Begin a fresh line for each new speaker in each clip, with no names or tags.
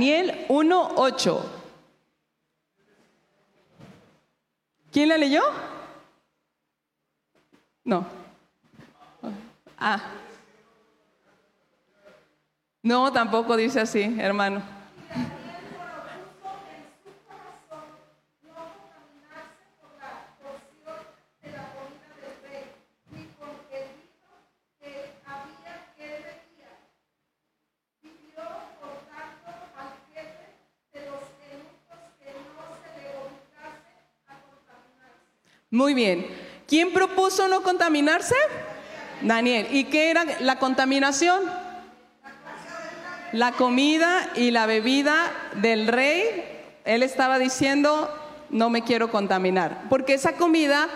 Daniel 1.8. ¿Quién la leyó? No. Ah. No, tampoco dice así, hermano. Muy bien. ¿Quién propuso no contaminarse? Daniel. ¿Y qué era la contaminación? La comida y la bebida del rey. Él estaba diciendo, no me quiero contaminar. Porque esa comida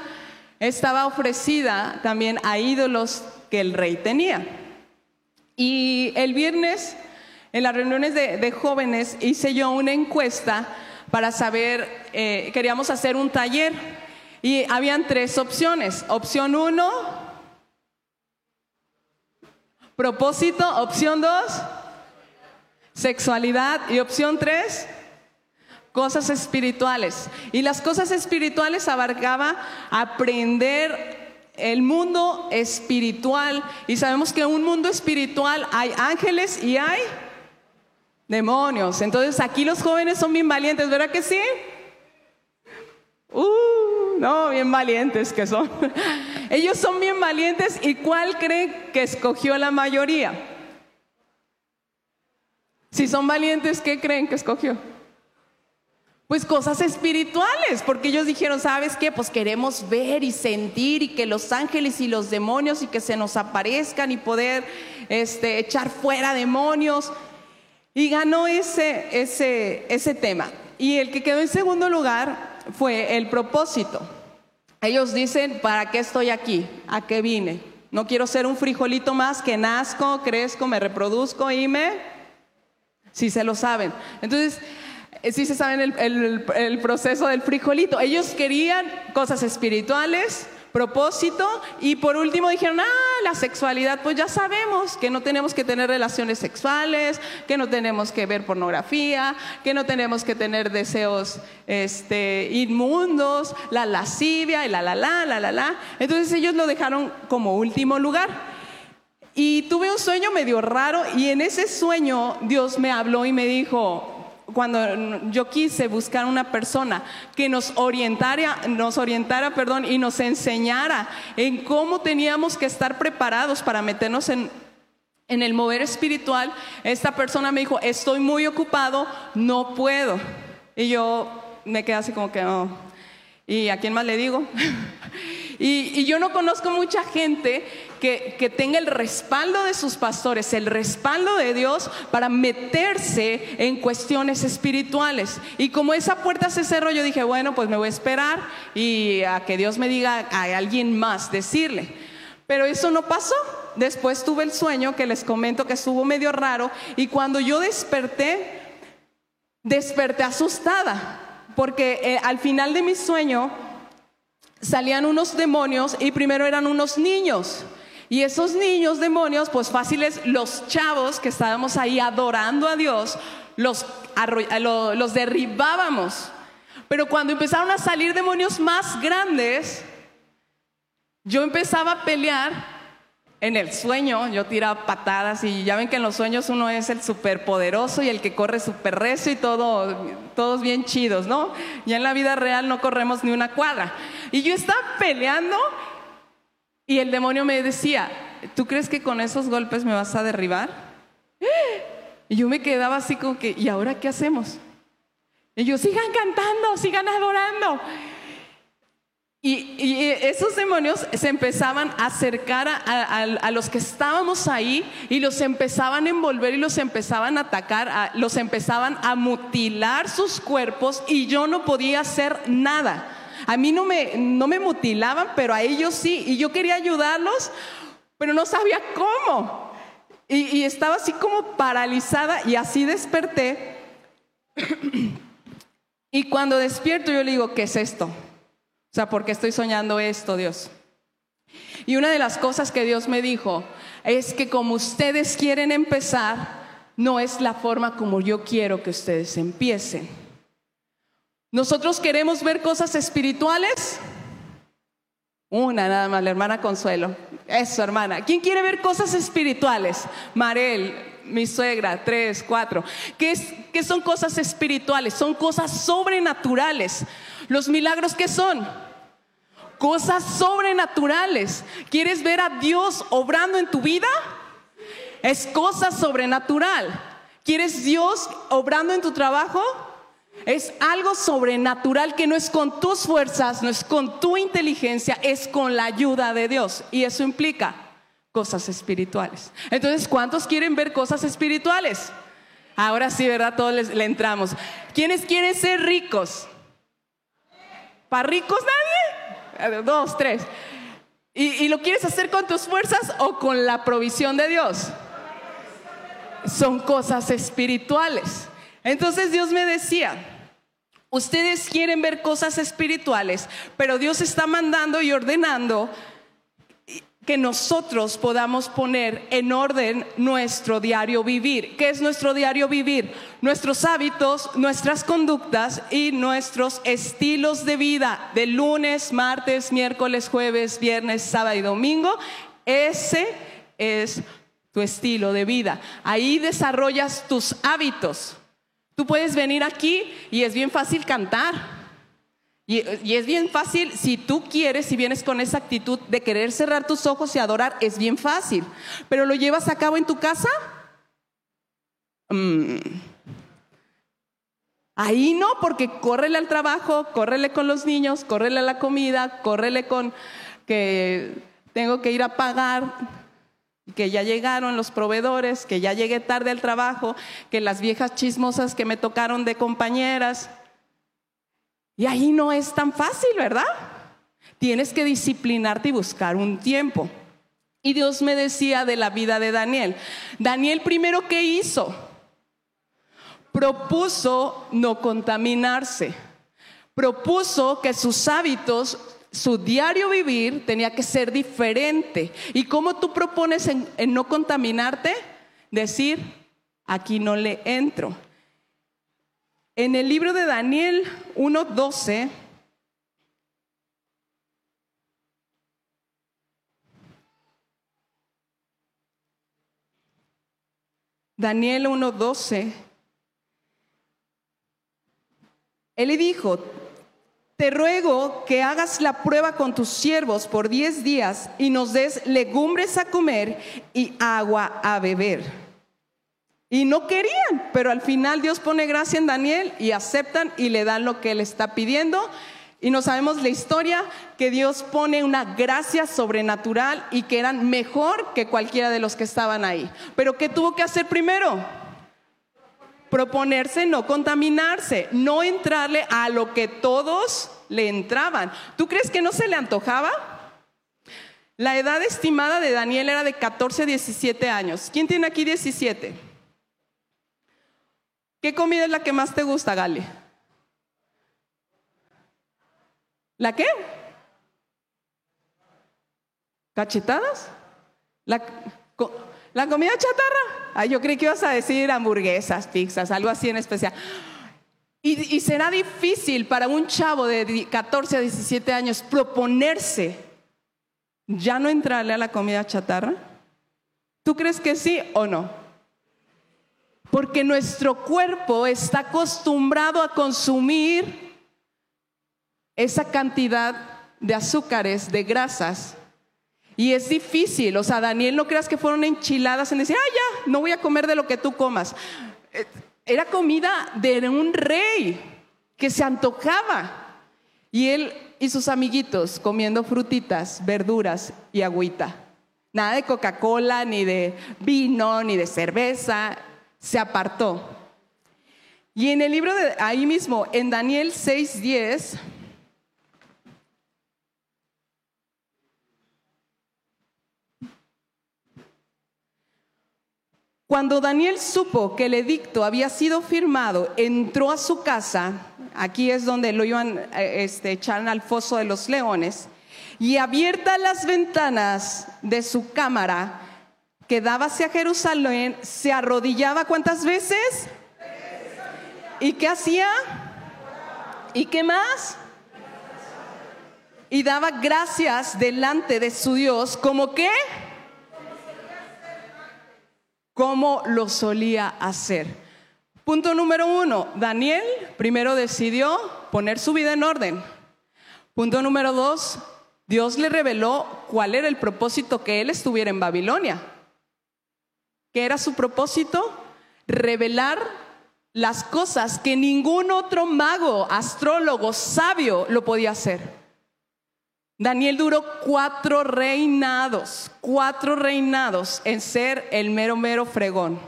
estaba ofrecida también a ídolos que el rey tenía. Y el viernes, en las reuniones de, jóvenes, hice yo una encuesta para saber, eh, queríamos hacer un taller y habían tres opciones. Opción uno, propósito. Opción dos, sexualidad. Y opción tres, cosas espirituales. Y las cosas espirituales abarcaba aprender el mundo espiritual. Y sabemos que en un mundo espiritual hay ángeles y hay demonios. Entonces aquí los jóvenes son bien valientes, ¿verdad que sí? Uh, no, bien valientes que son. Ellos son bien valientes y ¿cuál cree que escogió la mayoría? Si son valientes, ¿qué creen que escogió? Pues cosas espirituales, porque ellos dijeron, ¿sabes qué? Pues queremos ver y sentir y que los ángeles y los demonios y que se nos aparezcan y poder este, echar fuera demonios. Y ganó ese, ese, ese tema. Y el que quedó en segundo lugar fue el propósito. Ellos dicen, ¿para qué estoy aquí? ¿A qué vine? No quiero ser un frijolito más que nazco, crezco, me reproduzco y me... Si se lo saben. Entonces, eh, si se saben el, el proceso del frijolito. Ellos querían cosas espirituales, propósito. Y por último dijeron, ah, la sexualidad, pues ya sabemos que no tenemos que tener relaciones sexuales, que no tenemos que ver pornografía, que no tenemos que tener deseos este, inmundos, la lascivia y la la la, la la la. Entonces ellos lo dejaron como último lugar. Y tuve un sueño medio raro y en ese sueño Dios me habló y me dijo, cuando yo quise buscar una persona que nos orientara, nos orientara, perdón, y nos enseñara en cómo teníamos que estar preparados para meternos en, el mover espiritual, esta persona me dijo, estoy muy ocupado, no puedo. Y yo me quedé así como que, oh. ¿y a quién más le digo? y yo no conozco mucha gente que, tenga el respaldo de sus pastores, el respaldo de Dios para meterse en cuestiones espirituales. Y como esa puerta se cerró, yo dije, bueno, pues me voy a esperar y a que Dios me diga a alguien más decirle. Pero eso no pasó. Después tuve el sueño que les comento que estuvo medio raro y cuando yo desperté, desperté asustada, porque eh, al final de mi sueño salían unos demonios y primero eran unos niños. Y esos niños demonios, pues fáciles, los chavos que estábamos ahí adorando a Dios, los, derribábamos. Pero cuando empezaron a salir demonios más grandes, yo empezaba a pelear en el sueño, yo tiraba patadas y ya ven que en los sueños uno es el superpoderoso y el que corre super recio y todo, todos bien chidos, ¿no? Ya en la vida real no corremos ni una cuadra. Y yo estaba peleando y el demonio me decía, ¿tú crees que con esos golpes me vas a derribar? Y yo me quedaba así como que, ¿y ahora qué hacemos? Yo, sigan cantando, sigan adorando. Y, esos demonios se empezaban a acercar a, los que estábamos ahí y los empezaban a envolver y los empezaban a atacar, los empezaban a mutilar sus cuerpos y yo no podía hacer nada. A mí no me, no me mutilaban, pero a ellos sí. Y yo quería ayudarlos, pero no sabía cómo. Y, y estaba así como paralizada y así desperté. y cuando despierto yo le digo, ¿qué es esto? O sea, ¿por qué estoy soñando esto, Dios? Y una de las cosas que Dios me dijo es que como ustedes quieren empezar, no es la forma como yo quiero que ustedes empiecen. Nosotros queremos ver cosas espirituales. Una nada más, la hermana Consuelo. Eso, hermana. ¿Quién quiere ver cosas espirituales? Marel, mi suegra, tres, cuatro. ¿Qué, es, ¿Qué son cosas espirituales? Son cosas sobrenaturales. ¿Los milagros qué son? Cosas sobrenaturales. ¿Quieres ver a Dios obrando en tu vida? Es cosa sobrenatural. ¿Quieres Dios obrando en tu trabajo? Es algo sobrenatural que no es con tus fuerzas, no es con tu inteligencia, es con la ayuda de Dios. Y eso implica cosas espirituales. Entonces, ¿cuántos quieren ver cosas espirituales? Ahora sí, ¿verdad? Todos le entramos. ¿Quiénes quieren ser ricos? ¿Para ricos nadie? Dos, tres. ¿Y, ¿Y lo quieres hacer con tus fuerzas o con la provisión de Dios? Son cosas espirituales. Entonces Dios me decía, Ustedes quieren ver cosas espirituales, pero Dios está mandando y ordenando que nosotros podamos poner en orden nuestro diario vivir. ¿Qué es nuestro diario vivir? Nuestros hábitos, nuestras conductas y nuestros estilos de vida de lunes, martes, miércoles, jueves, viernes, sábado y domingo. Ese es tu estilo de vida. Ahí desarrollas tus hábitos. Tú puedes venir aquí y es bien fácil cantar. Y, es bien fácil, si tú quieres, si vienes con esa actitud de querer cerrar tus ojos y adorar, es bien fácil. Pero lo llevas a cabo en tu casa. Mm. Ahí no, porque córrele al trabajo, córrele con los niños, córrele a la comida, córrele con que tengo que ir a pagar, que ya llegaron los proveedores, que ya llegué tarde al trabajo, que las viejas chismosas que me tocaron de compañeras. Y ahí no es tan fácil, ¿verdad? Tienes que disciplinarte y buscar un tiempo. Y Dios me decía de la vida de Daniel. Daniel primero, ¿qué hizo? Propuso no contaminarse. Propuso que sus hábitos su diario vivir tenía que ser diferente. ¿Y cómo tú propones en, no contaminarte? Decir, aquí no le entro. En el libro de Daniel 1.12, Daniel 1.12, él le dijo, te ruego que hagas la prueba con tus siervos por diez días y nos des legumbres a comer y agua a beber. Y no querían, pero al final Dios pone gracia en Daniel y aceptan y le dan lo que él está pidiendo. Y no sabemos la historia que Dios pone una gracia sobrenatural y que eran mejor que cualquiera de los que estaban ahí. Pero ¿qué tuvo que hacer primero? proponerse no contaminarse, no entrarle a lo que todos le entraban. ¿Tú crees que no se le antojaba? La edad estimada de Daniel era de 14 a 17 años. ¿Quién tiene aquí 17? ¿Qué comida es la que más te gusta, Gale? ¿La qué? ¿Cachetadas? ¿La, ¿La comida chatarra? Ay, yo creí que ibas a decir hamburguesas, pizzas, algo así en especial. Y, será difícil para un chavo de 14 a 17 años proponerse ya no entrarle a la comida chatarra. ¿Tú crees que sí o no? Porque nuestro cuerpo está acostumbrado a consumir esa cantidad de azúcares, de grasas, y es difícil, o sea, Daniel, no creas que fueron enchiladas en decir, ah, ya, no voy a comer de lo que tú comas. Eh, era comida de un rey que se antojaba. Y él y sus amiguitos comiendo frutitas, verduras y agüita. Nada de Coca-Cola, ni de vino, ni de cerveza. Se apartó. Y en el libro de ahí mismo, en Daniel 6:10, Cuando Daniel supo que el edicto había sido firmado, entró a su casa, aquí es donde lo iban eh, este, echar al foso de los leones, y abiertas las ventanas de su cámara, quedaba hacia Jerusalén, se arrodillaba cuántas veces? ¿Y qué hacía? ¿Y qué más? Y daba gracias delante de su Dios, ¿como qué? Como lo solía hacer. Punto número uno, Daniel primero decidió poner su vida en orden. Punto número dos, Dios le reveló cuál era el propósito que él estuviera en Babilonia. ¿Qué era su propósito? Revelar las cosas que ningún otro mago, astrólogo, sabio lo podía hacer. Daniel duró cuatro reinados, cuatro reinados en ser el mero, mero fregón.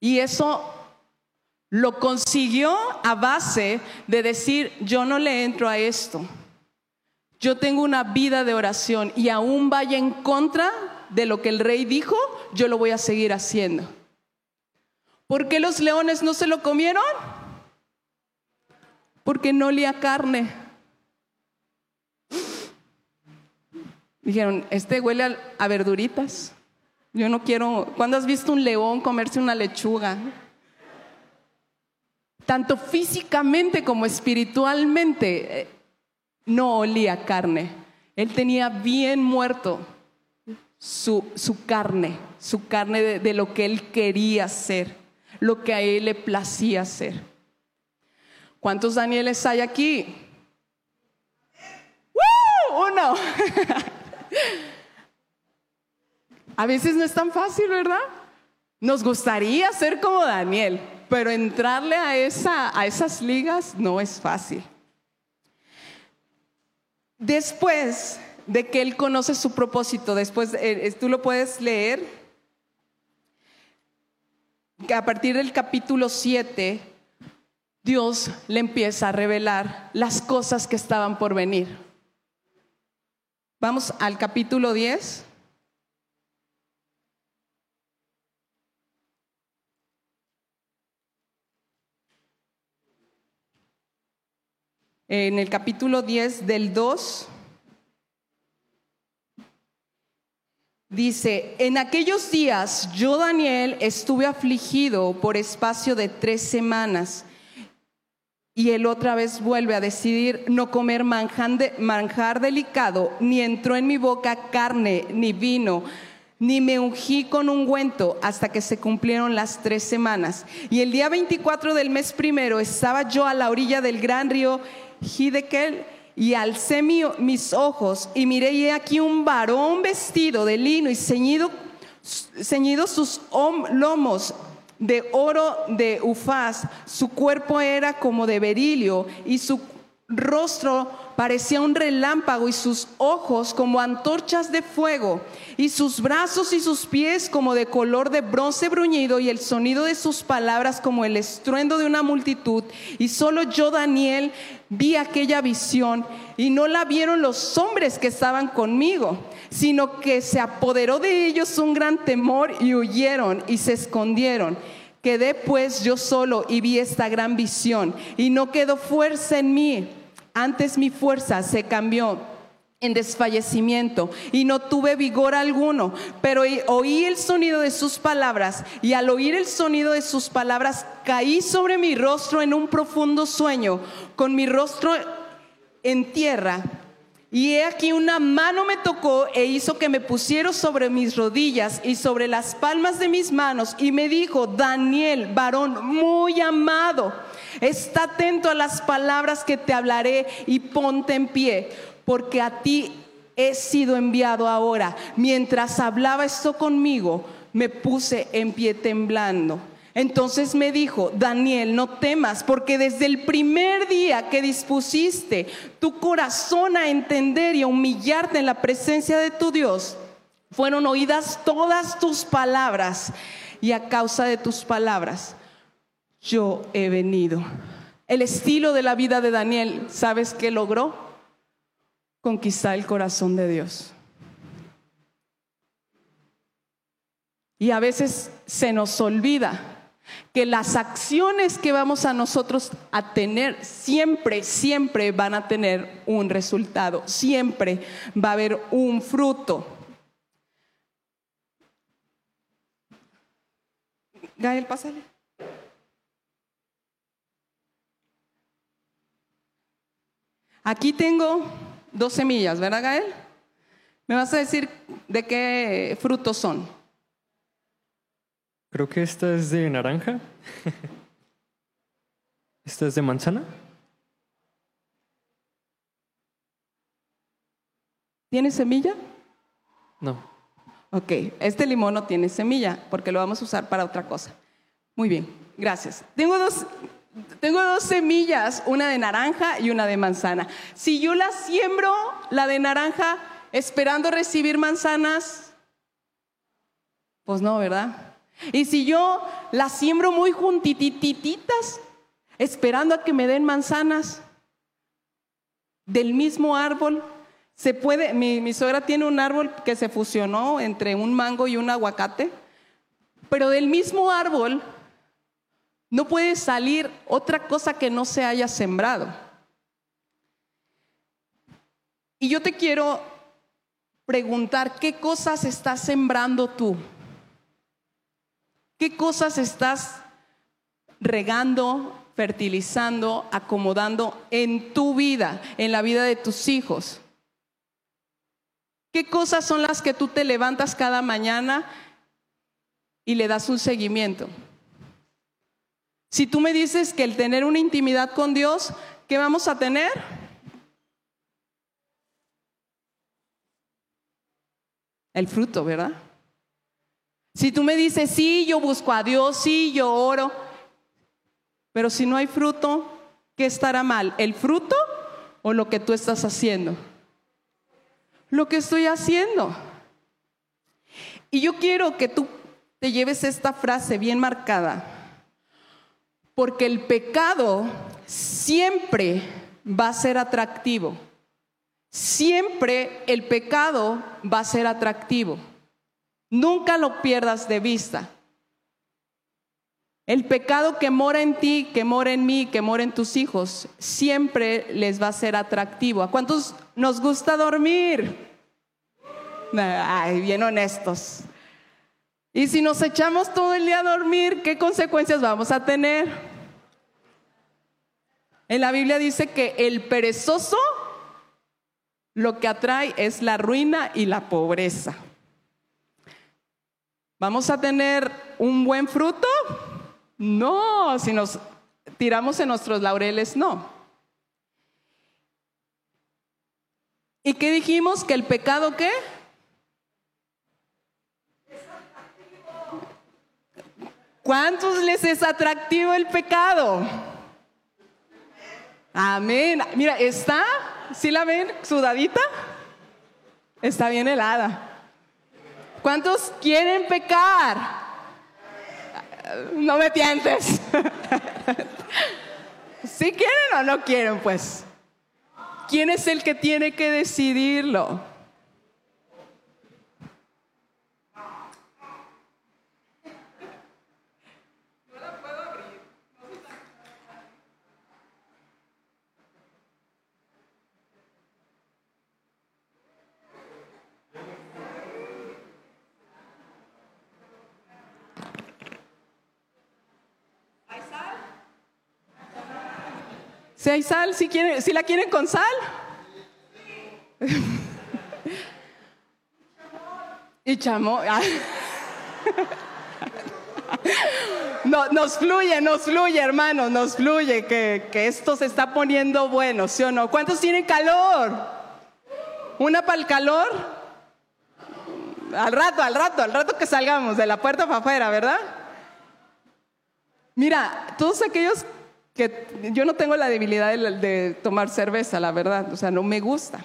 Y eso lo consiguió a base de decir, yo no le entro a esto. Yo tengo una vida de oración y aún vaya en contra de lo que el rey dijo, yo lo voy a seguir haciendo. ¿Por qué los leones no se lo comieron? Porque no olía carne. Dijeron, este huele a, verduritas. Yo no quiero. ¿Cuándo has visto un león comerse una lechuga? Tanto físicamente como espiritualmente eh, no olía carne. Él tenía bien muerto su, carne, su carne de, lo que él quería ser, lo que a él le placía hacer. ¿Cuántos Danieles hay aquí? Uno. A veces no es tan fácil, ¿verdad? Nos gustaría ser como Daniel, pero entrarle a, esa, a esas ligas no es fácil. Después de que él conoce su propósito, después eh, tú lo puedes leer, a partir del capítulo 7, Dios le empieza a revelar las cosas que estaban por venir. Vamos al capítulo 10. En el capítulo 10 del 2 dice, en aquellos días yo Daniel estuve afligido por espacio de tres semanas y él otra vez vuelve a decidir no comer manjar delicado, ni entró en mi boca carne, ni vino, ni me ungí con ungüento hasta que se cumplieron las tres semanas. Y el día 24 del mes primero estaba yo a la orilla del gran río Hidekel y alcé mis ojos y miré y aquí un varón vestido de lino y ceñido, ceñido sus lomos de oro de Ufaz, su cuerpo era como de berilio y su rostro parecía un relámpago y sus ojos como antorchas de fuego y sus brazos y sus pies como de color de bronce bruñido y el sonido de sus palabras como el estruendo de una multitud. Y solo yo, Daniel, vi aquella visión y no la vieron los hombres que estaban conmigo, sino que se apoderó de ellos un gran temor y huyeron y se escondieron. Quedé pues yo solo y vi esta gran visión y no quedó fuerza en mí. Antes mi fuerza se cambió en desfallecimiento y no tuve vigor alguno, pero oí el sonido de sus palabras y al oír el sonido de sus palabras caí sobre mi rostro en un profundo sueño, con mi rostro en tierra. Y he aquí una mano me tocó e hizo que me pusiera sobre mis rodillas y sobre las palmas de mis manos y me dijo, Daniel, varón muy amado, está atento a las palabras que te hablaré y ponte en pie, porque a ti he sido enviado ahora. Mientras hablaba esto conmigo, me puse en pie temblando. Entonces me dijo, Daniel, no temas, porque desde el primer día que dispusiste tu corazón a entender y a humillarte en la presencia de tu Dios, fueron oídas todas tus palabras y a causa de tus palabras yo he venido. El estilo de la vida de Daniel, ¿sabes qué logró? Conquistar el corazón de Dios. Y a veces se nos olvida que las acciones que vamos a nosotros a tener siempre, siempre van a tener un resultado, siempre va a haber un fruto. Gael, pásale. Aquí tengo dos semillas, ¿verdad, Gael? ¿Me vas a decir de qué frutos son?
Creo que esta es de naranja. ¿Esta es de manzana?
¿Tiene semilla?
No.
Ok, este limón no tiene semilla porque lo vamos a usar para otra cosa. Muy bien, gracias. Tengo dos, tengo dos semillas, una de naranja y una de manzana. Si yo la siembro, la de naranja, esperando recibir manzanas, pues no, ¿verdad? Y si yo la siembro muy juntitititas, esperando a que me den manzanas del mismo árbol, se puede, mi, mi suegra tiene un árbol que se fusionó entre un mango y un aguacate, pero del mismo árbol no puede salir otra cosa que no se haya sembrado. Y yo te quiero preguntar, ¿qué cosas estás sembrando tú? ¿Qué cosas estás regando, fertilizando, acomodando en tu vida, en la vida de tus hijos? ¿Qué cosas son las que tú te levantas cada mañana y le das un seguimiento? Si tú me dices que el tener una intimidad con Dios, ¿qué vamos a tener? El fruto, ¿verdad? Si tú me dices, sí, yo busco a Dios, sí, yo oro, pero si no hay fruto, ¿qué estará mal? ¿El fruto o lo que tú estás haciendo? Lo que estoy haciendo. Y yo quiero que tú te lleves esta frase bien marcada, porque el pecado siempre va a ser atractivo. Siempre el pecado va a ser atractivo. Nunca lo pierdas de vista. El pecado que mora en ti, que mora en mí, que mora en tus hijos, siempre les va a ser atractivo. ¿A cuántos nos gusta dormir? Ay, bien honestos. Y si nos echamos todo el día a dormir, ¿qué consecuencias vamos a tener? En la Biblia dice que el perezoso lo que atrae es la ruina y la pobreza. ¿Vamos a tener un buen fruto? No, si nos tiramos en nuestros laureles, no. ¿Y qué dijimos? ¿Que el pecado qué? ¿Cuántos les es atractivo el pecado? Amén. Mira, ¿está? ¿Sí la ven sudadita? Está bien helada. ¿Cuántos quieren pecar? No me tientes. ¿Sí quieren o no quieren? Pues, ¿quién es el que tiene que decidirlo? Si hay sal, si, la quieren con sal. y chamo. No, nos fluye, nos fluye, hermanos, nos fluye que, que esto se está poniendo bueno, ¿sí o no? ¿Cuántos tienen calor? ¿Una para el calor? Al rato, al rato, al rato que salgamos de la puerta para afuera, ¿verdad? Mira, todos aquellos que yo no tengo la debilidad de, tomar cerveza, la verdad, o sea, no me gusta.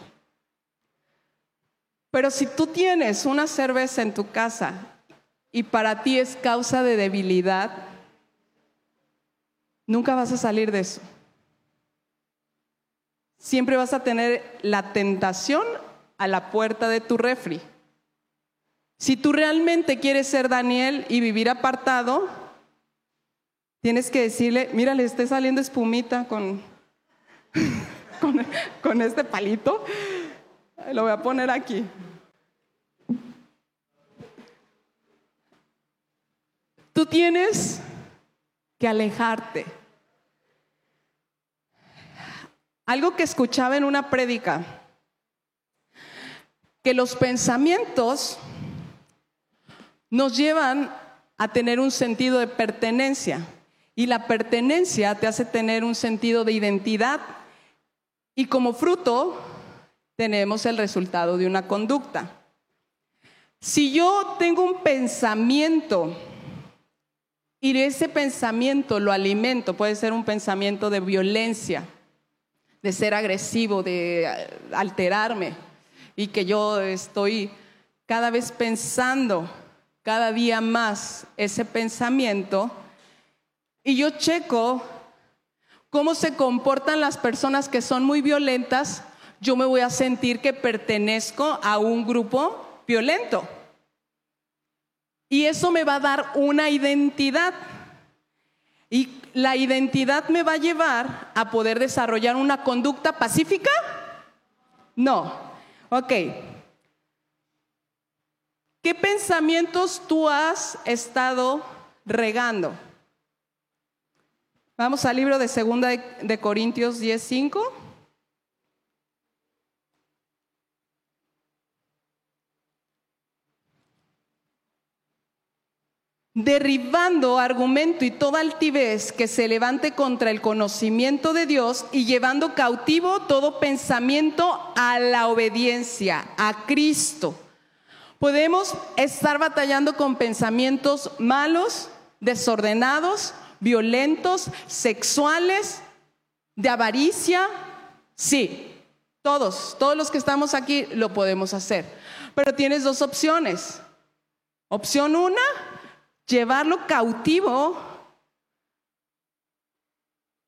Pero si tú tienes una cerveza en tu casa y para ti es causa de debilidad, nunca vas a salir de eso. Siempre vas a tener la tentación a la puerta de tu refri. Si tú realmente quieres ser Daniel y vivir apartado, Tienes que decirle, mira, le esté saliendo espumita con, con, este palito. Lo voy a poner aquí. Tú tienes que alejarte. Algo que escuchaba en una prédica, que los pensamientos nos llevan a tener un sentido de pertenencia y la pertenencia te hace tener un sentido de identidad y como fruto tenemos el resultado de una conducta. Si yo tengo un pensamiento y ese pensamiento lo alimento, puede ser un pensamiento de violencia, de ser agresivo, de alterarme, y que yo estoy cada vez pensando cada día más ese pensamiento, y yo checo cómo se comportan las personas que son muy violentas, yo me voy a sentir que pertenezco a un grupo violento. Y eso me va a dar una identidad. Y la identidad me va a llevar a poder desarrollar una conducta pacífica. No. Ok. ¿Qué pensamientos tú has estado regando? Vamos al libro de Segunda de Corintios 10:5. derribando argumento y toda altivez que se levante contra el conocimiento de Dios y llevando cautivo todo pensamiento a la obediencia, a Cristo. Podemos estar batallando con pensamientos malos, desordenados, violentos, sexuales, de avaricia. Sí, todos, todos los que estamos aquí lo podemos hacer. Pero tienes dos opciones. Opción una, llevarlo cautivo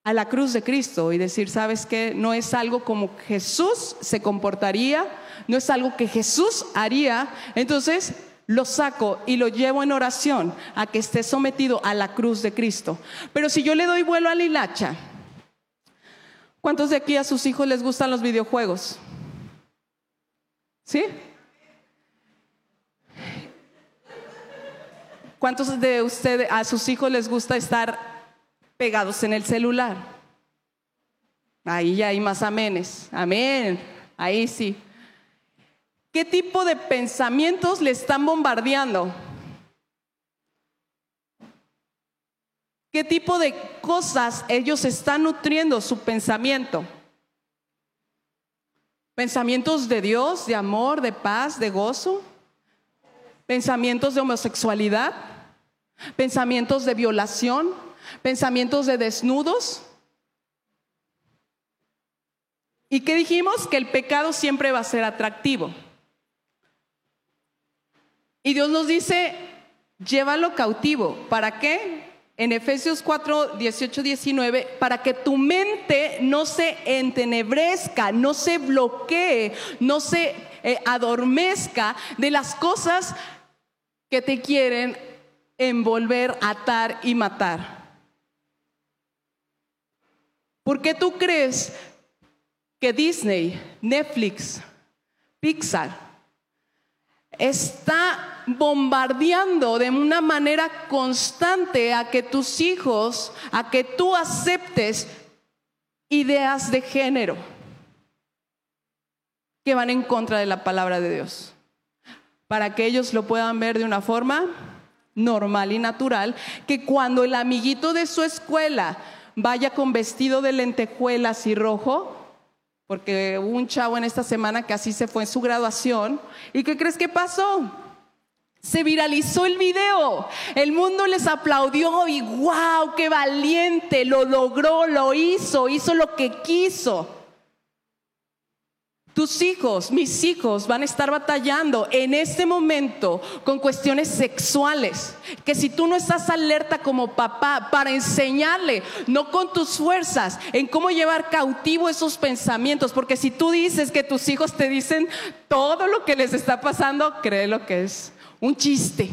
a la cruz de Cristo y decir, ¿sabes qué? No es algo como Jesús se comportaría, no es algo que Jesús haría. Entonces lo saco y lo llevo en oración a que esté sometido a la cruz de Cristo. Pero si yo le doy vuelo a la hilacha, ¿cuántos de aquí a sus hijos les gustan los videojuegos? ¿Sí? ¿Cuántos de ustedes a sus hijos les gusta estar pegados en el celular? Ahí ya hay más amenes. Amén. Ahí sí. ¿Qué tipo de pensamientos le están bombardeando? ¿Qué tipo de cosas ellos están nutriendo su pensamiento? ¿Pensamientos de Dios, de amor, de paz, de gozo? ¿Pensamientos de homosexualidad? ¿Pensamientos de violación? ¿Pensamientos de desnudos? ¿Y qué dijimos? Que el pecado siempre va a ser atractivo. Y Dios nos dice, llévalo cautivo. ¿Para qué? En Efesios 4, 18, 19, para que tu mente no se entenebrezca, no se bloquee, no se eh, adormezca de las cosas que te quieren envolver, atar y matar. ¿Por qué tú crees que Disney, Netflix, Pixar está bombardeando de una manera constante a que tus hijos, a que tú aceptes ideas de género que van en contra de la palabra de Dios, para que ellos lo puedan ver de una forma normal y natural, que cuando el amiguito de su escuela vaya con vestido de lentejuelas y rojo, porque hubo un chavo en esta semana que así se fue en su graduación. ¿Y qué crees que pasó? Se viralizó el video. El mundo les aplaudió y wow, qué valiente, lo logró, lo hizo, hizo lo que quiso. Tus hijos, mis hijos, van a estar batallando en este momento con cuestiones sexuales. Que si tú no estás alerta como papá para enseñarle, no con tus fuerzas, en cómo llevar cautivo esos pensamientos. Porque si tú dices que tus hijos te dicen todo lo que les está pasando, cree lo que es un chiste.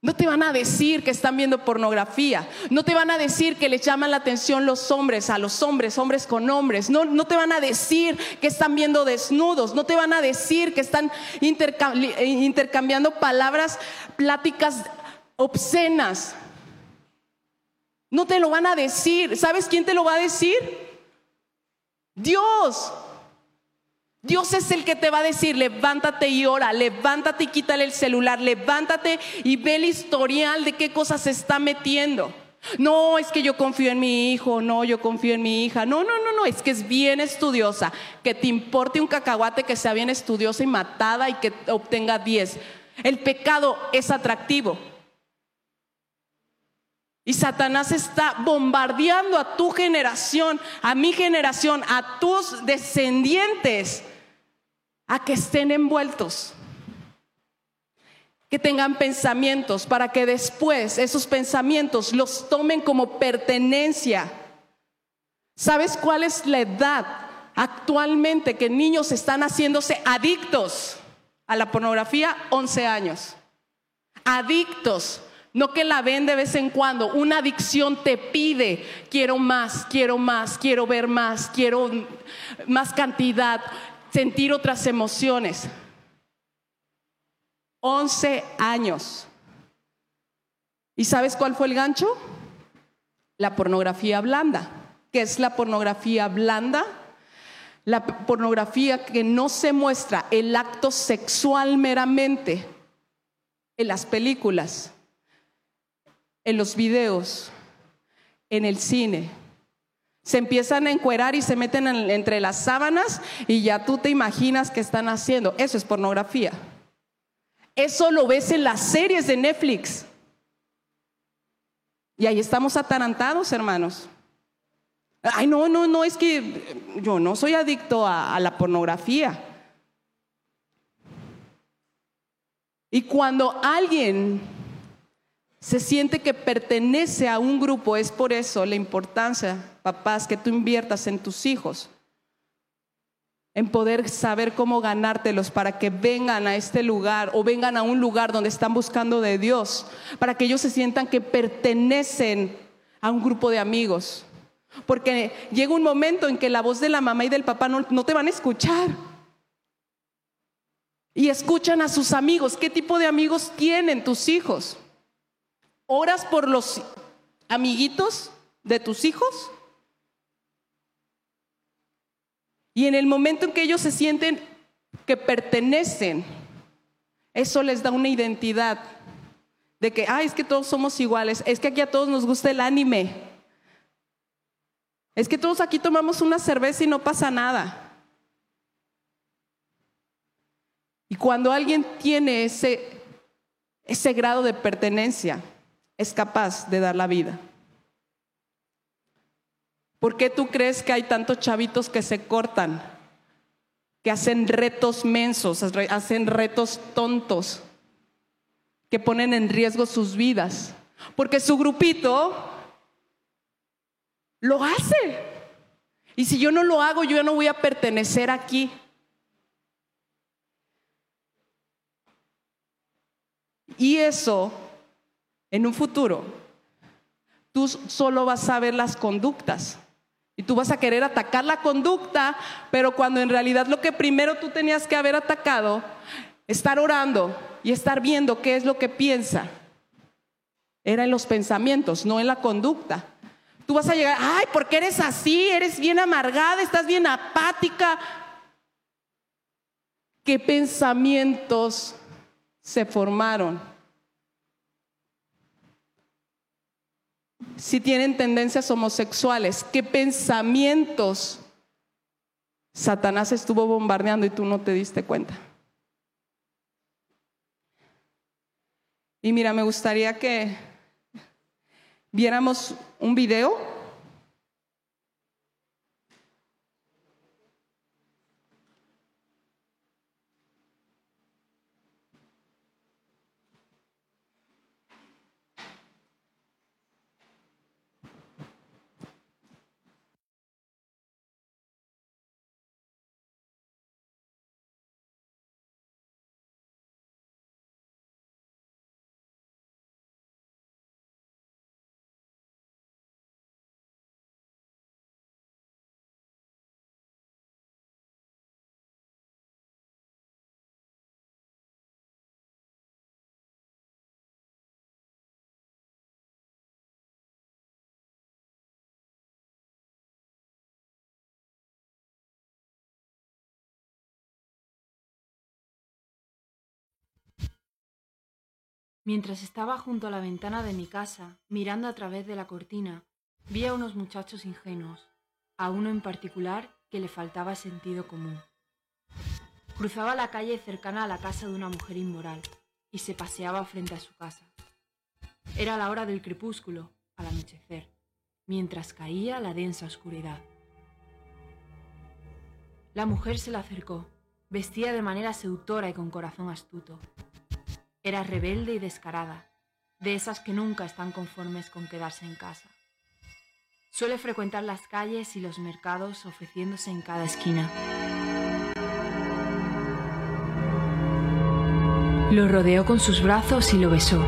No te van a decir que están viendo pornografía. No te van a decir que les llaman la atención los hombres a los hombres, hombres con hombres. No, no te van a decir que están viendo desnudos. No te van a decir que están intercambiando palabras, pláticas obscenas. No te lo van a decir. ¿Sabes quién te lo va a decir? Dios. Dios es el que te va a decir, levántate y ora, levántate y quítale el celular, levántate y ve el historial de qué cosas se está metiendo. No, es que yo confío en mi hijo, no, yo confío en mi hija. No, no, no, no, es que es bien estudiosa. Que te importe un cacahuate que sea bien estudiosa y matada y que obtenga 10. El pecado es atractivo. Y Satanás está bombardeando a tu generación, a mi generación, a tus descendientes, a que estén envueltos que tengan pensamientos para que después esos pensamientos los tomen como pertenencia. ¿Sabes cuál es la edad actualmente que niños están haciéndose adictos a la pornografía? 11 años. Adictos. No que la ven de vez en cuando. Una adicción te pide, quiero más, quiero más, quiero ver más, quiero más cantidad, sentir otras emociones. 11 años. ¿Y sabes cuál fue el gancho? La pornografía blanda. ¿Qué es la pornografía blanda? La pornografía que no se muestra el acto sexual meramente en las películas, en los videos, en el cine. Se empiezan a encuerar y se meten entre las sábanas y ya tú te imaginas qué están haciendo. Eso es pornografía. Eso lo ves en las series de Netflix. Y ahí estamos atarantados, hermanos. Ay, no, no, no, es que yo no soy adicto a, la pornografía. Y cuando alguien se siente que pertenece a un grupo, es por eso la importancia, papás, que tú inviertas en tus hijos en poder saber cómo ganártelos para que vengan a este lugar o vengan a un lugar donde están buscando de Dios, para que ellos se sientan que pertenecen a un grupo de amigos. Porque llega un momento en que la voz de la mamá y del papá no, no te van a escuchar. Y escuchan a sus amigos. ¿Qué tipo de amigos tienen tus hijos? ¿Oras por los amiguitos de tus hijos? Y en el momento en que ellos se sienten que pertenecen, eso les da una identidad de que, ay, es que todos somos iguales, es que aquí a todos nos gusta el anime, es que todos aquí tomamos una cerveza y no pasa nada. Y cuando alguien tiene ese, ese grado de pertenencia, es capaz de dar la vida. ¿Por qué tú crees que hay tantos chavitos que se cortan? Que hacen retos mensos, hacen retos tontos, que ponen en riesgo sus vidas. Porque su grupito lo hace. Y si yo no lo hago, yo no voy a pertenecer aquí. Y eso, en un futuro, tú solo vas a ver las conductas. Y tú vas a querer atacar la conducta, pero cuando en realidad lo que primero tú tenías que haber atacado, estar orando y estar viendo qué es lo que piensa, era en los pensamientos, no en la conducta. Tú vas a llegar, ay, ¿por qué eres así? Eres bien amargada, estás bien apática. ¿Qué pensamientos se formaron? Si tienen tendencias homosexuales, qué pensamientos Satanás estuvo bombardeando y tú no te diste cuenta. Y mira, me gustaría que viéramos un video
Mientras estaba junto a la ventana de mi casa, mirando a través de la cortina, vi a unos muchachos ingenuos, a uno en particular que le faltaba sentido común. Cruzaba la calle cercana a la casa de una mujer inmoral y se paseaba frente a su casa. Era la hora del crepúsculo, al anochecer, mientras caía la densa oscuridad. La mujer se le acercó, vestía de manera seductora y con corazón astuto. Era rebelde y descarada, de esas que nunca están conformes con quedarse en casa. Suele frecuentar las calles y los mercados ofreciéndose en cada esquina. Lo rodeó con sus brazos y lo besó.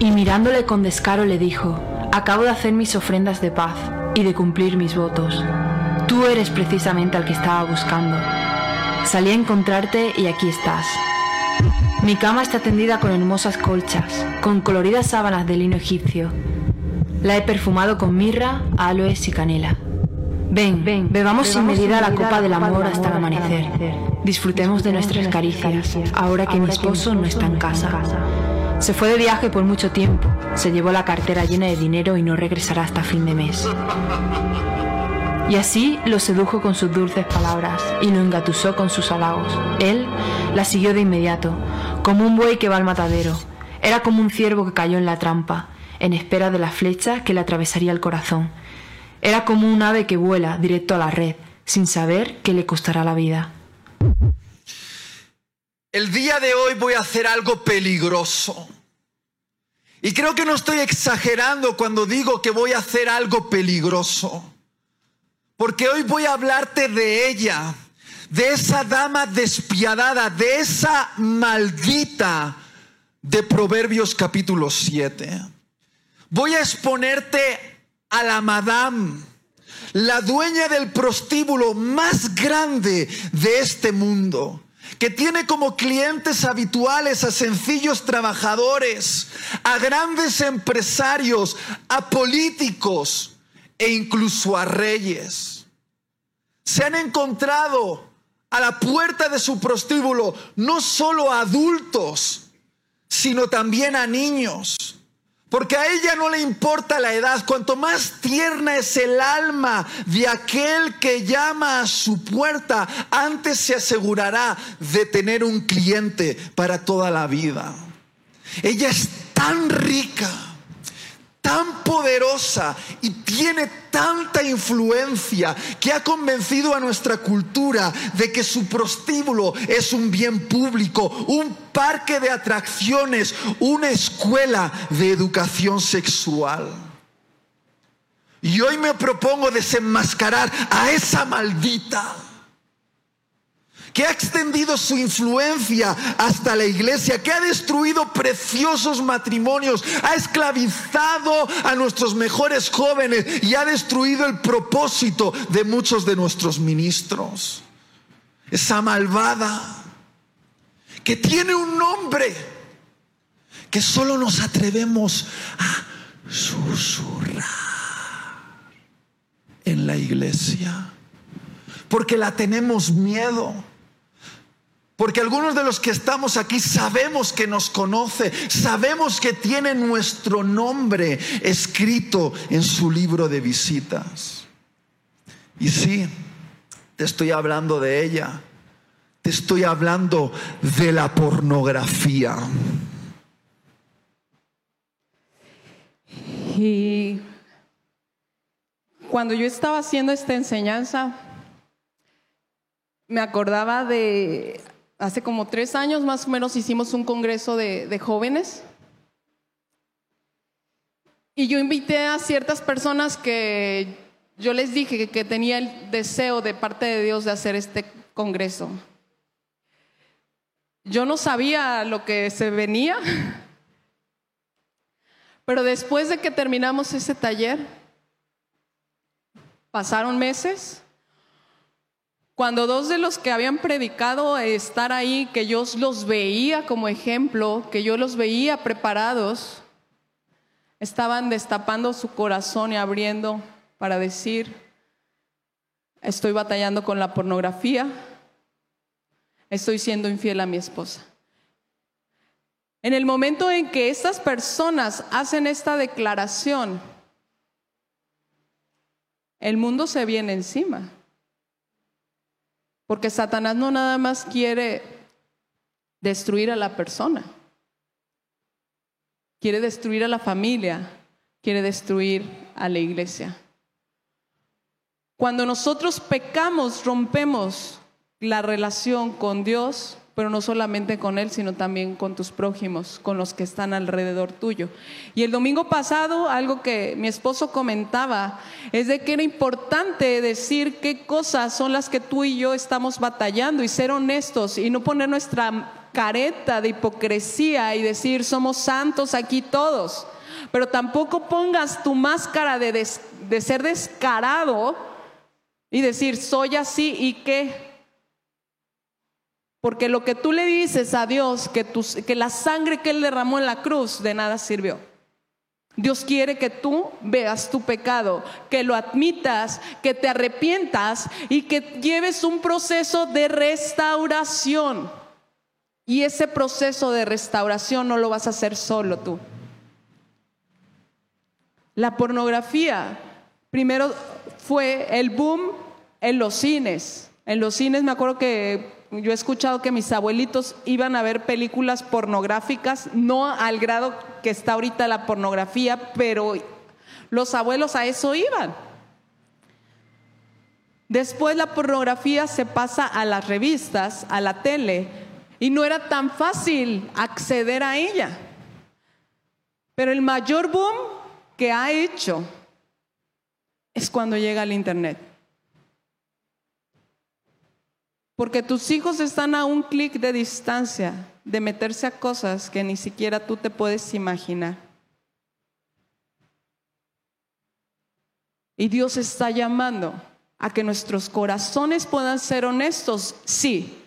Y mirándole con descaro le dijo, acabo de hacer mis ofrendas de paz y de cumplir mis votos. Tú eres precisamente al que estaba buscando. Salí a encontrarte y aquí estás. Mi cama está tendida con hermosas colchas, con coloridas sábanas de lino egipcio. La he perfumado con mirra, aloes y canela. Ven, ven, bebamos sin medida la copa del amor hasta el amanecer. Disfrutemos de nuestras caricias, ahora que mi esposo no está en casa. Se fue de viaje por mucho tiempo, se llevó la cartera llena de dinero y no regresará hasta fin de mes. Y así lo sedujo con sus dulces palabras y lo engatusó con sus halagos. Él la siguió de inmediato, como un buey que va al matadero. Era como un ciervo que cayó en la trampa, en espera de la flecha que le atravesaría el corazón. Era como un ave que vuela directo a la red, sin saber que le costará la vida.
El día de hoy voy a hacer algo peligroso. Y creo que no estoy exagerando cuando digo que voy a hacer algo peligroso. Porque hoy voy a hablarte de ella, de esa dama despiadada, de esa maldita de Proverbios capítulo 7. Voy a exponerte a la madame, la dueña del prostíbulo más grande de este mundo, que tiene como clientes habituales a sencillos trabajadores, a grandes empresarios, a políticos e incluso a reyes. Se han encontrado a la puerta de su prostíbulo no solo a adultos, sino también a niños. Porque a ella no le importa la edad, cuanto más tierna es el alma de aquel que llama a su puerta, antes se asegurará de tener un cliente para toda la vida. Ella es tan rica tan poderosa y tiene tanta influencia que ha convencido a nuestra cultura de que su prostíbulo es un bien público, un parque de atracciones, una escuela de educación sexual. Y hoy me propongo desenmascarar a esa maldita que ha extendido su influencia hasta la iglesia, que ha destruido preciosos matrimonios, ha esclavizado a nuestros mejores jóvenes y ha destruido el propósito de muchos de nuestros ministros. Esa malvada que tiene un nombre que solo nos atrevemos a susurrar en la iglesia, porque la tenemos miedo. Porque algunos de los que estamos aquí sabemos que nos conoce, sabemos que tiene nuestro nombre escrito en su libro de visitas. Y sí, te estoy hablando de ella, te estoy hablando de la pornografía.
Y cuando yo estaba haciendo esta enseñanza, me acordaba de hace como tres años más o menos hicimos un congreso de, jóvenes. Y yo invité a ciertas personas que yo les dije que tenía el deseo de parte de Dios de hacer este congreso. Yo no sabía lo que se venía, pero después de que terminamos ese taller, pasaron meses cuando dos de los que habían predicado estar ahí, que yo los veía como ejemplo, que yo los veía preparados, estaban destapando su corazón y abriendo para decir, estoy batallando con la pornografía, estoy siendo infiel a mi esposa. En el momento en que estas personas hacen esta declaración, el mundo se viene encima. Porque Satanás no nada más quiere destruir a la persona, quiere destruir a la familia, quiere destruir a la iglesia. Cuando nosotros pecamos, rompemos la relación con Dios, pero no solamente con Él, sino también con tus prójimos, con los que están alrededor tuyo. Y el domingo pasado, algo que mi esposo comentaba, es de que era importante decir qué cosas son las que tú y yo estamos batallando y ser honestos y no poner nuestra careta de hipocresía y decir somos santos aquí todos. Pero tampoco pongas tu máscara de, de ser descarado y decir soy así y qué porque lo que tú le dices a Dios, que, la sangre que Él derramó en la cruz, de nada sirvió. Dios quiere que tú veas tu pecado, que lo admitas, que te arrepientas y que lleves un proceso de restauración. Y ese proceso de restauración no lo vas a hacer solo tú. La pornografía, primero fue el boom en los cines. En los cines me acuerdo que yo he escuchado que mis abuelitos iban a ver películas pornográficas, no al grado que está ahorita la pornografía, pero los abuelos a eso iban. Después la pornografía se pasa a las revistas, a la tele, y no era tan fácil acceder a ella. Pero el mayor boom que ha hecho es cuando llega el Internet. Porque tus hijos están a un clic de distancia de meterse a cosas que ni siquiera tú te puedes imaginar. Y Dios está llamando a que nuestros corazones puedan ser honestos, sí,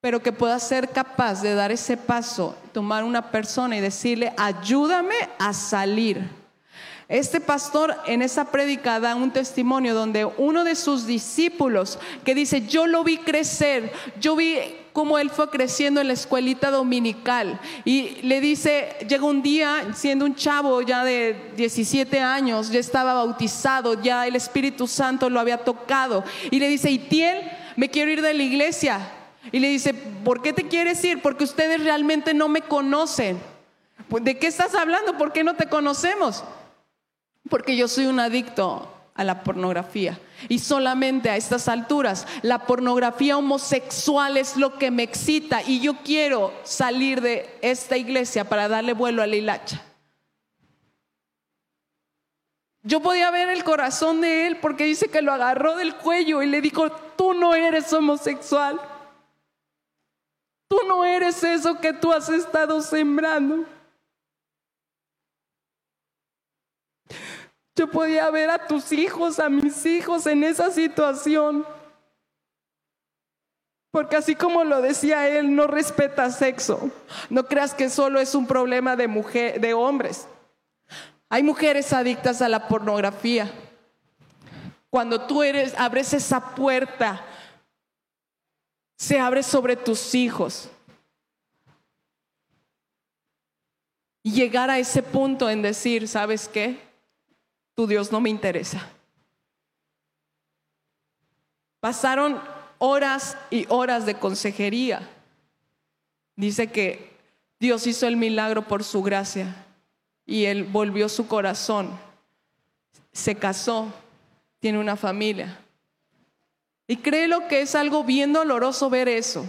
pero que pueda ser capaz de dar ese paso, tomar una persona y decirle, ayúdame a salir este pastor en esa prédica da un testimonio donde uno de sus discípulos que dice, yo lo vi crecer, yo vi cómo él fue creciendo en la escuelita dominical. Y le dice, llega un día, siendo un chavo ya de 17 años, ya estaba bautizado, ya el Espíritu Santo lo había tocado. Y le dice, Itiel, me quiero ir de la iglesia. Y le dice, ¿por qué te quieres ir? Porque ustedes realmente no me conocen. Pues, ¿De qué estás hablando? ¿Por qué no te conocemos? Porque yo soy un adicto a la pornografía. Y solamente a estas alturas, la pornografía homosexual es lo que me excita y yo quiero salir de esta iglesia para darle vuelo a la hilacha. Yo podía ver el corazón de él porque dice que lo agarró del cuello y le dijo, tú no eres homosexual. Tú no eres eso que tú has estado sembrando. Yo podía ver a tus hijos, a mis hijos en esa situación. Porque así como lo decía él, no respeta sexo. No creas que solo es un problema de mujer, de hombres. Hay mujeres adictas a la pornografía. Cuando tú abres esa puerta, se abre sobre tus hijos. Y llegar a ese punto en decir, ¿sabes qué? Tu Dios no me interesa. Pasaron horas y horas de consejería. Dice que Dios hizo el milagro por su gracia y él volvió su corazón. Se casó, tiene una familia. Y créelo que es algo bien doloroso ver eso,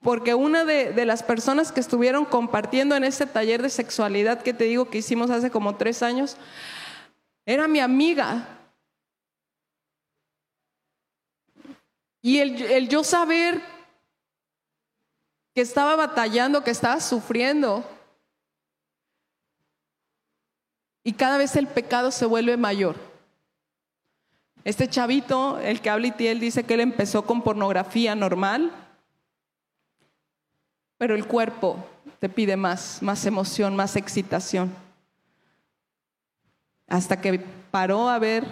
porque una de, de, las personas que estuvieron compartiendo en ese taller de sexualidad que te digo que hicimos hace como tres años, era mi amiga. Y el, yo saber que estaba batallando, que estaba sufriendo, y cada vez el pecado se vuelve mayor. Este chavito, el que habla y él dice que él empezó con pornografía normal, pero el cuerpo te pide más, más emoción, más excitación hasta que paró a ver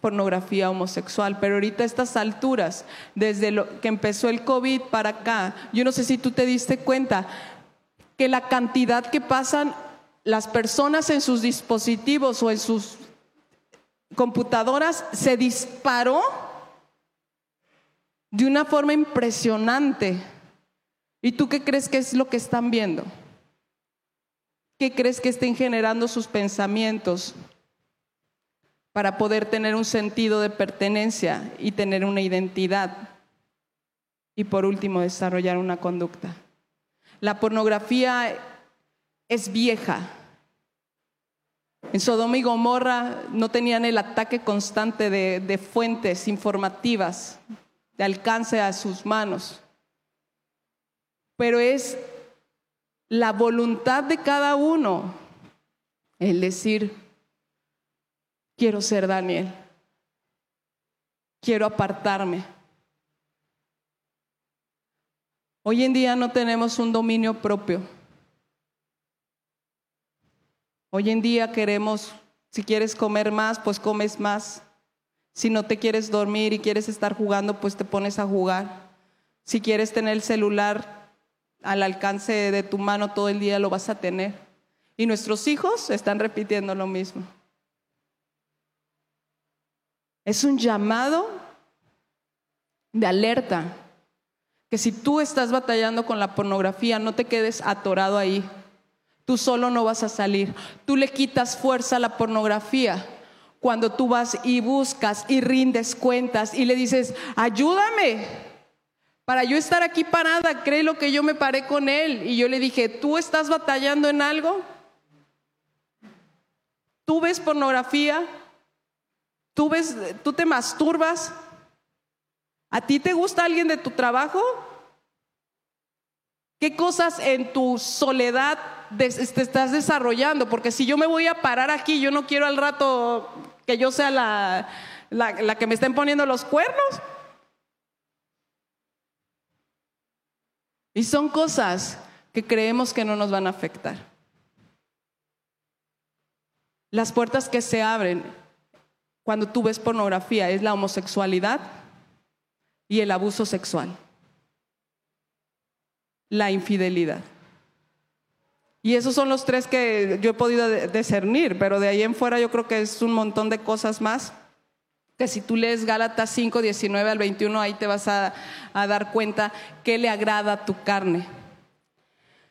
pornografía homosexual, pero ahorita a estas alturas, desde lo que empezó el COVID para acá, yo no sé si tú te diste cuenta que la cantidad que pasan las personas en sus dispositivos o en sus computadoras se disparó de una forma impresionante. ¿Y tú qué crees que es lo que están viendo? ¿Qué crees que estén generando sus pensamientos para poder tener un sentido de pertenencia y tener una identidad? Y por último, desarrollar una conducta. La pornografía es vieja. En Sodoma y Gomorra no tenían el ataque constante de, de fuentes informativas de alcance a sus manos. Pero es la voluntad de cada uno el decir, quiero ser Daniel, quiero apartarme. Hoy en día no tenemos un dominio propio. Hoy en día queremos, si quieres comer más, pues comes más. Si no te quieres dormir y quieres estar jugando, pues te pones a jugar. Si quieres tener el celular al alcance de tu mano todo el día, lo vas a tener. Y nuestros hijos están repitiendo lo mismo. Es un llamado de alerta, que si tú estás batallando con la pornografía, no te quedes atorado ahí. Tú solo no vas a salir. Tú le quitas fuerza a la pornografía cuando tú vas y buscas y rindes cuentas y le dices, ayúdame. Para yo estar aquí parada, cree lo que yo me paré con él. Y yo le dije, ¿tú estás batallando en algo? ¿Tú ves pornografía? ¿Tú, ves, ¿Tú te masturbas? ¿A ti te gusta alguien de tu trabajo? ¿Qué cosas en tu soledad te estás desarrollando? Porque si yo me voy a parar aquí, yo no quiero al rato que yo sea la, la, que me estén poniendo los cuernos. Y son cosas que creemos que no nos van a afectar. Las puertas que se abren cuando tú ves pornografía es la homosexualidad y el abuso sexual, la infidelidad. Y esos son los tres que yo he podido discernir, pero de ahí en fuera yo creo que es un montón de cosas más. Que si tú lees Gálatas 5, 19 al 21, ahí te vas a, a dar cuenta qué le agrada a tu carne.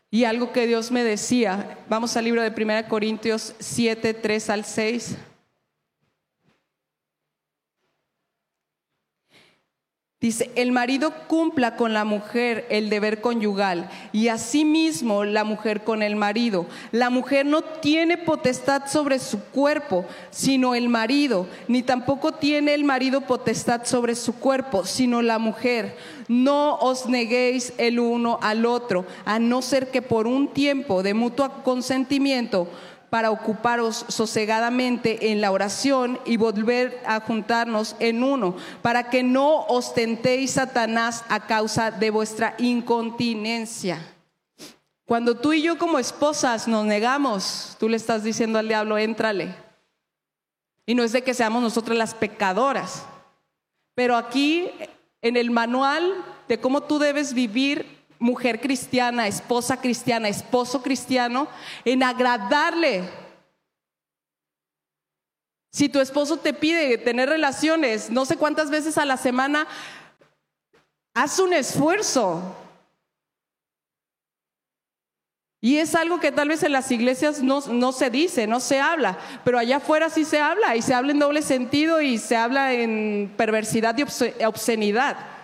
Y algo que Dios me decía, vamos al libro de 1 Corintios 7, 3 al 6. Dice, el marido cumpla con la mujer el deber conyugal y asimismo la mujer con el marido. La mujer no tiene potestad sobre su cuerpo, sino el marido, ni tampoco tiene el marido potestad sobre su cuerpo, sino la mujer. No os neguéis el uno al otro, a no ser que por un tiempo de mutuo consentimiento para ocuparos sosegadamente en la oración y volver a juntarnos en uno, para que no ostentéis Satanás a causa de vuestra incontinencia. Cuando tú y yo como esposas nos negamos, tú le estás diciendo al diablo, éntrale. Y no es de que seamos nosotras las pecadoras, pero aquí en el manual de cómo tú debes vivir mujer cristiana, esposa cristiana, esposo cristiano, en agradarle. Si tu esposo te pide tener relaciones no sé cuántas veces a la semana, haz un esfuerzo. Y es algo que tal vez en las iglesias no, no, se dice, no se habla, pero allá afuera sí se habla y se habla en doble sentido y se habla en perversidad y obscenidad.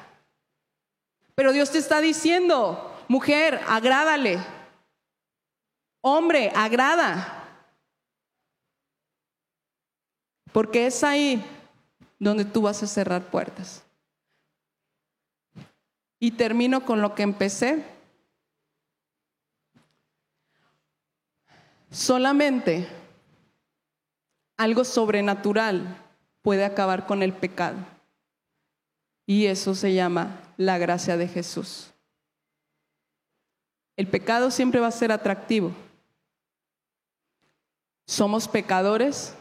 Pero Dios te está diciendo, mujer, agrádale. Hombre, agrada. Porque es ahí donde tú vas a cerrar puertas. Y termino con lo que empecé. Solamente algo sobrenatural puede acabar con el pecado. Y eso se llama la gracia de Jesús. El pecado siempre va a ser atractivo. Somos pecadores.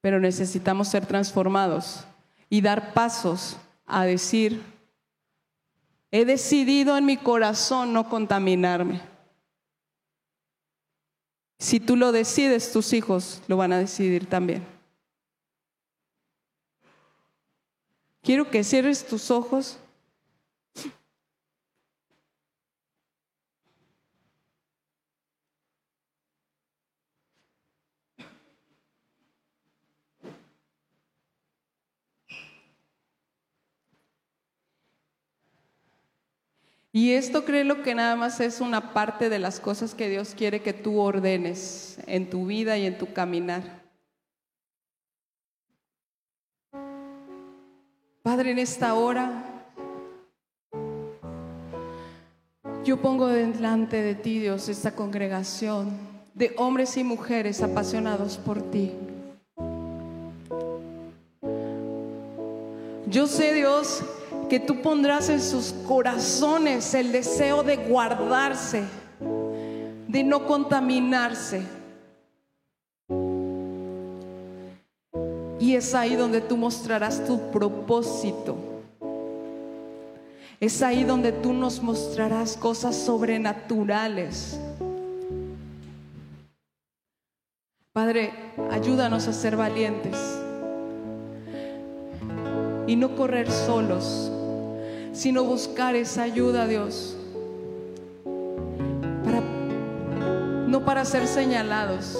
pero necesitamos ser transformados y dar pasos a decir, he decidido en mi corazón no contaminarme. Si tú lo decides, tus hijos lo van a decidir también. Quiero que cierres tus ojos. Y esto creo que nada más es una parte de las cosas que Dios quiere que tú ordenes en tu vida y en tu caminar. Padre, en esta hora yo pongo delante de ti, Dios, esta congregación de hombres y mujeres apasionados por ti. Yo sé, Dios, que tú pondrás en sus corazones el deseo de guardarse, de no contaminarse. Es ahí donde tú mostrarás tu propósito. Es ahí donde tú nos mostrarás cosas sobrenaturales. Padre, ayúdanos a ser valientes y no correr solos sino buscar esa ayuda, Dios. No para ser señalados,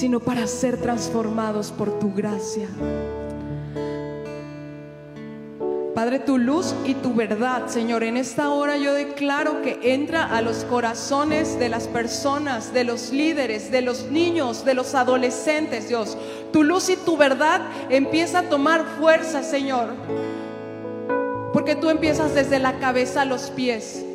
sino para ser transformados por tu gracia. Padre, tu luz y tu verdad, Señor, en esta hora yo declaro que entra a los corazones de las personas, de los líderes, de los niños, de los adolescentes, Dios. Tu luz y tu verdad empieza a tomar fuerza, Señor. Porque tú empiezas desde la cabeza a los pies.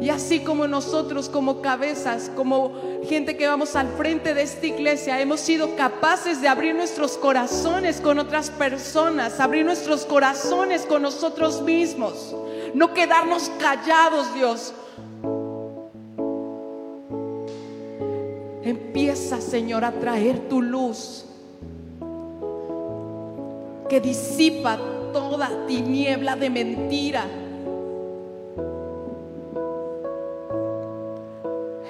Y así como nosotros como cabezas, como gente que vamos al frente de esta iglesia, hemos sido capaces de abrir nuestros corazones con otras personas, abrir nuestros corazones con nosotros mismos, no quedarnos callados, Dios. Empieza, Señor, a traer tu luz que disipa toda tiniebla de mentira